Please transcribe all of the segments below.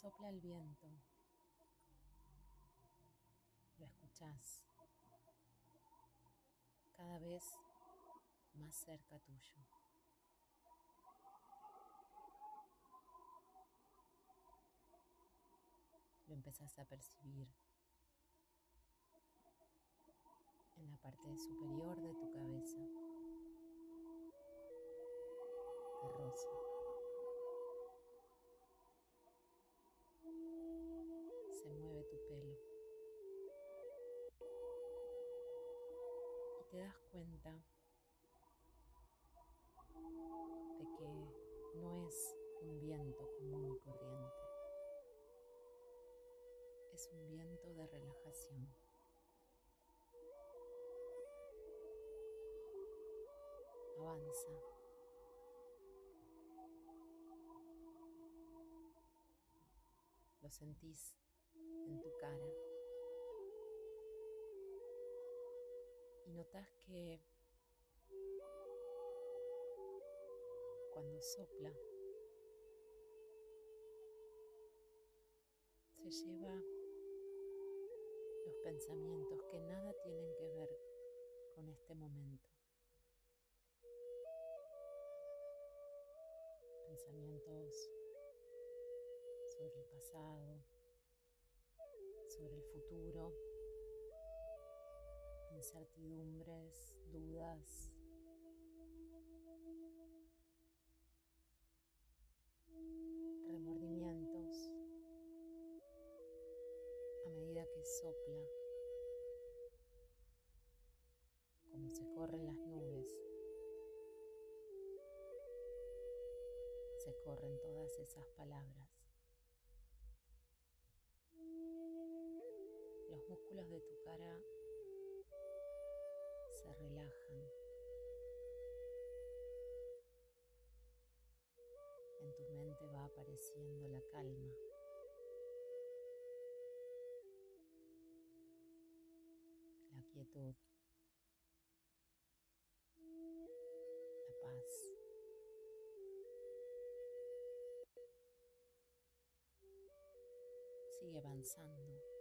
Sopla el viento. Lo escuchás cada vez más cerca tuyo. Lo empezás a percibir en la parte superior de tu cabeza. Te das cuenta de que no es un viento común y corriente. Es un viento de relajación. Avanza. Lo sentís en tu cara. Y notas que cuando sopla, se lleva los pensamientos que nada tienen que ver con este momento. Pensamientos sobre el pasado, sobre el futuro, incertidumbres, dudas, remordimientos a medida que sopla, como se corren las nubes, se corren todas esas palabras. Los músculos de tu cara se relajan. En tu mente va apareciendo la calma. La quietud. La paz. Sigue avanzando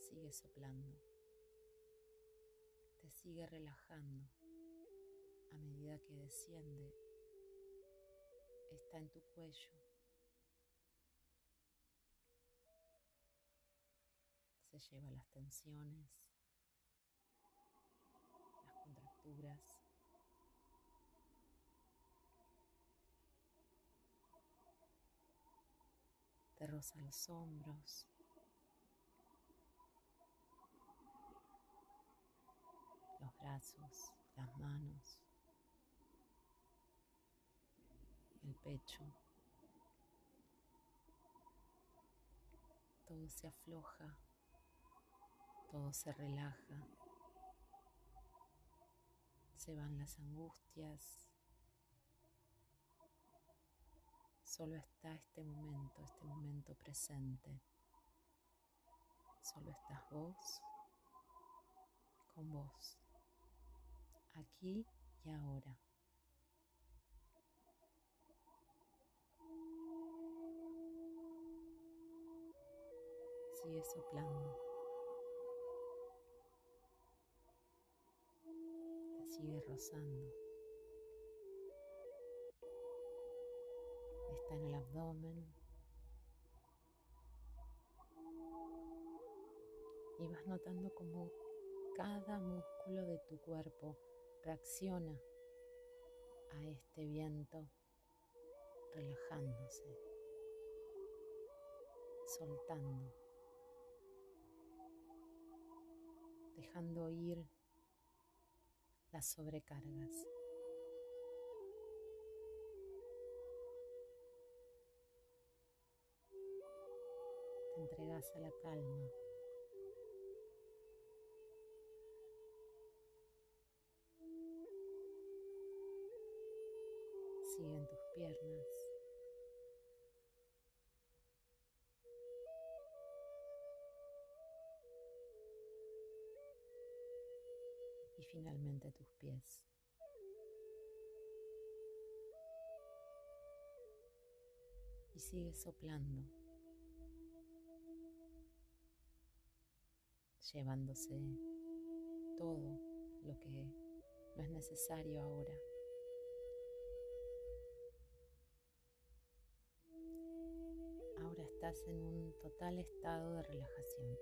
sigue soplando, sigue relajando. A medida que desciende, está en tu cuello, se lleva las tensiones, las contracturas. Te roza los hombros, los las manos, el pecho. Todo se afloja, todo se relaja, se van las angustias. Solo está este momento, este momento presente. Solo estás vos con vos aquí y ahora. Sigue soplando. Sigue rozando. Está en el abdomen. Y vas notando como cada músculo de tu cuerpo reacciona a este viento relajándose, soltando, dejando ir las sobrecargas. Te entregas a la calma. piernas. Y finalmente tus pies. Y sigue soplando, llevándose todo lo que no es necesario ahora. Estás en un total estado de relajación.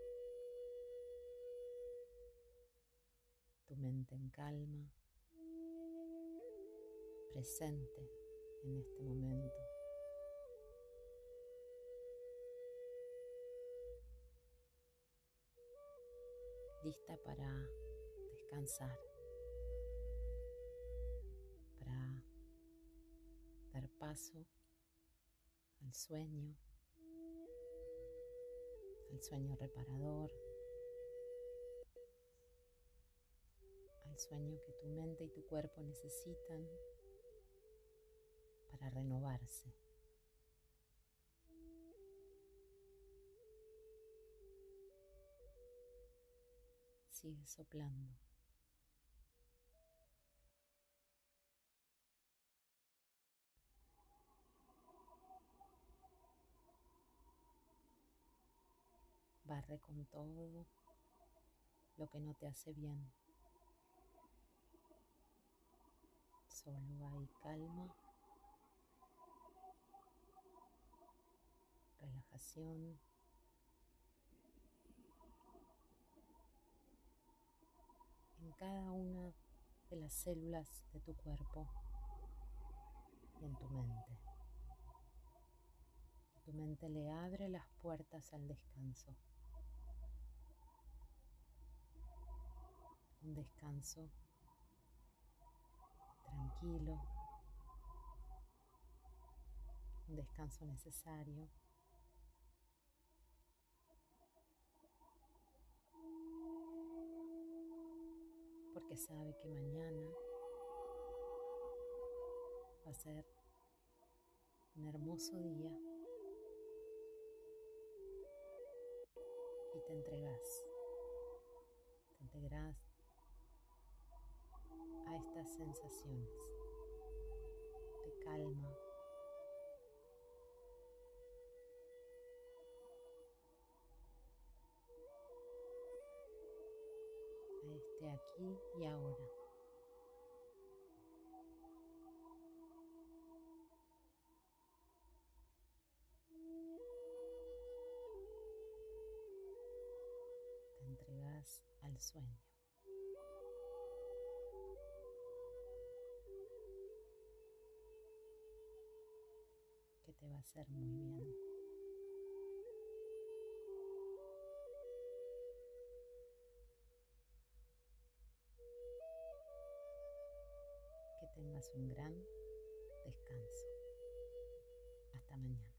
Tu mente en calma, presente en este momento. lista para descansar, para dar paso al sueño, al sueño reparador, al sueño que tu mente y tu cuerpo necesitan para renovarse. Sigue soplando. Barre con todo lo que no te hace bien. Solo hay calma, relajación. en cada una de las células de tu cuerpo y en tu mente. Tu mente le abre las puertas al descanso. Un descanso tranquilo, un descanso necesario. porque sabe que mañana va a ser un hermoso día y te entregas, te entregas estas sensaciones de calma, este aquí y ahora. Te entregas al sueño. Te va a hacer muy bien. tengas un gran descanso. Hasta mañana.